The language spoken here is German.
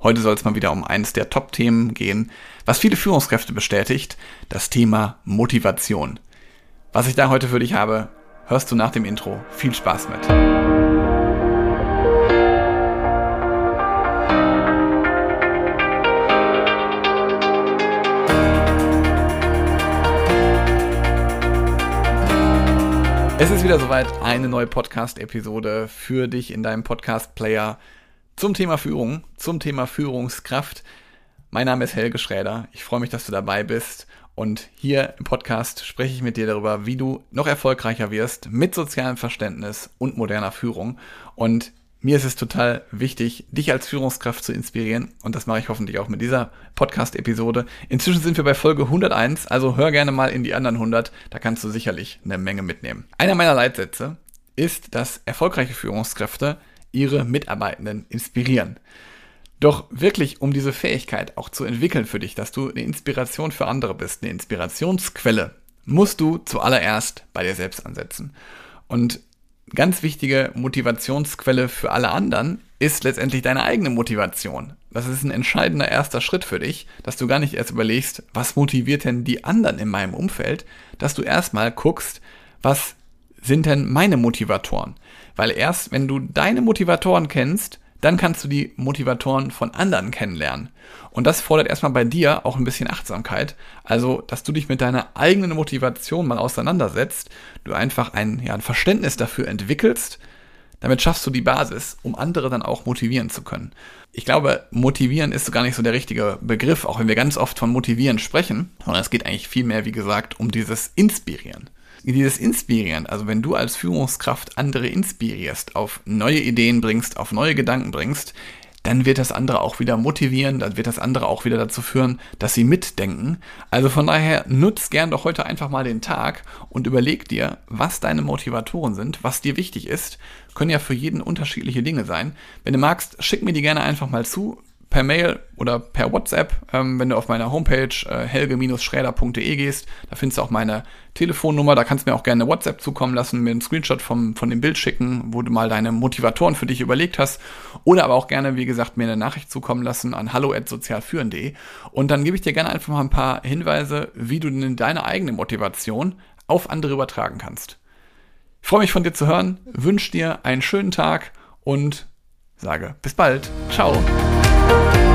Heute soll es mal wieder um eines der Top-Themen gehen, was viele Führungskräfte bestätigt, das Thema Motivation. Was ich da heute für dich habe, hörst du nach dem Intro. Viel Spaß mit. Es ist wieder soweit, eine neue Podcast-Episode für dich in deinem Podcast-Player zum Thema Führung, zum Thema Führungskraft. Mein Name ist Helge Schräder. Ich freue mich, dass du dabei bist. Und hier im Podcast spreche ich mit dir darüber, wie du noch erfolgreicher wirst mit sozialem Verständnis und moderner Führung. Und mir ist es total wichtig, dich als Führungskraft zu inspirieren. Und das mache ich hoffentlich auch mit dieser Podcast-Episode. Inzwischen sind wir bei Folge 101, also hör gerne mal in die anderen 100. Da kannst du sicherlich eine Menge mitnehmen. Einer meiner Leitsätze ist, dass erfolgreiche Führungskräfte ihre Mitarbeitenden inspirieren. Doch wirklich, um diese Fähigkeit auch zu entwickeln für dich, dass du eine Inspiration für andere bist, eine Inspirationsquelle, musst du zuallererst bei dir selbst ansetzen. Und ganz wichtige Motivationsquelle für alle anderen ist letztendlich deine eigene Motivation. Das ist ein entscheidender erster Schritt für dich, dass du gar nicht erst überlegst, was motiviert denn die anderen in meinem Umfeld, dass du erstmal guckst, was sind denn meine Motivatoren? Weil erst wenn du deine Motivatoren kennst, dann kannst du die Motivatoren von anderen kennenlernen. Und das fordert erstmal bei dir auch ein bisschen Achtsamkeit. Also, dass du dich mit deiner eigenen Motivation mal auseinandersetzt, du einfach ein, ja, ein Verständnis dafür entwickelst, damit schaffst du die Basis, um andere dann auch motivieren zu können. Ich glaube, motivieren ist gar nicht so der richtige Begriff, auch wenn wir ganz oft von motivieren sprechen, sondern es geht eigentlich vielmehr, wie gesagt, um dieses Inspirieren dieses Inspirieren, also wenn du als Führungskraft andere inspirierst, auf neue Ideen bringst, auf neue Gedanken bringst, dann wird das andere auch wieder motivieren, dann wird das andere auch wieder dazu führen, dass sie mitdenken. Also von daher nutz gern doch heute einfach mal den Tag und überleg dir, was deine Motivatoren sind, was dir wichtig ist. Können ja für jeden unterschiedliche Dinge sein. Wenn du magst, schick mir die gerne einfach mal zu per Mail oder per WhatsApp, ähm, wenn du auf meiner Homepage äh, helge-schräder.de gehst. Da findest du auch meine Telefonnummer. Da kannst du mir auch gerne WhatsApp zukommen lassen, mir einen Screenshot vom, von dem Bild schicken, wo du mal deine Motivatoren für dich überlegt hast. Oder aber auch gerne, wie gesagt, mir eine Nachricht zukommen lassen an hallo.sozialführen.de. Und dann gebe ich dir gerne einfach mal ein paar Hinweise, wie du denn deine eigene Motivation auf andere übertragen kannst. Ich freue mich von dir zu hören, wünsche dir einen schönen Tag und sage bis bald. Ciao. Thank you.